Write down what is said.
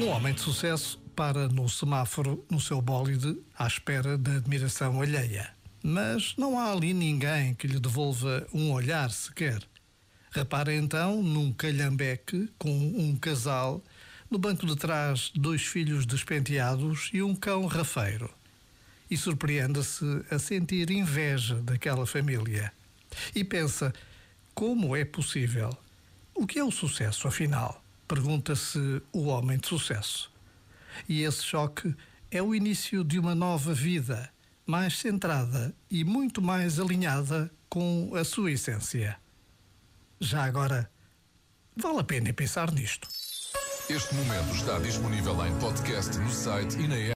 Um homem de sucesso para no semáforo no seu bólide à espera da admiração alheia. Mas não há ali ninguém que lhe devolva um olhar sequer. Repara então num calhambeque com um casal, no banco de trás dois filhos despenteados e um cão rafeiro. E surpreenda-se a sentir inveja daquela família. E pensa, como é possível? O que é o sucesso, afinal? Pergunta-se o homem de sucesso. E esse choque é o início de uma nova vida, mais centrada e muito mais alinhada com a sua essência. Já agora, vale a pena pensar nisto. Este momento está disponível em podcast no site e na.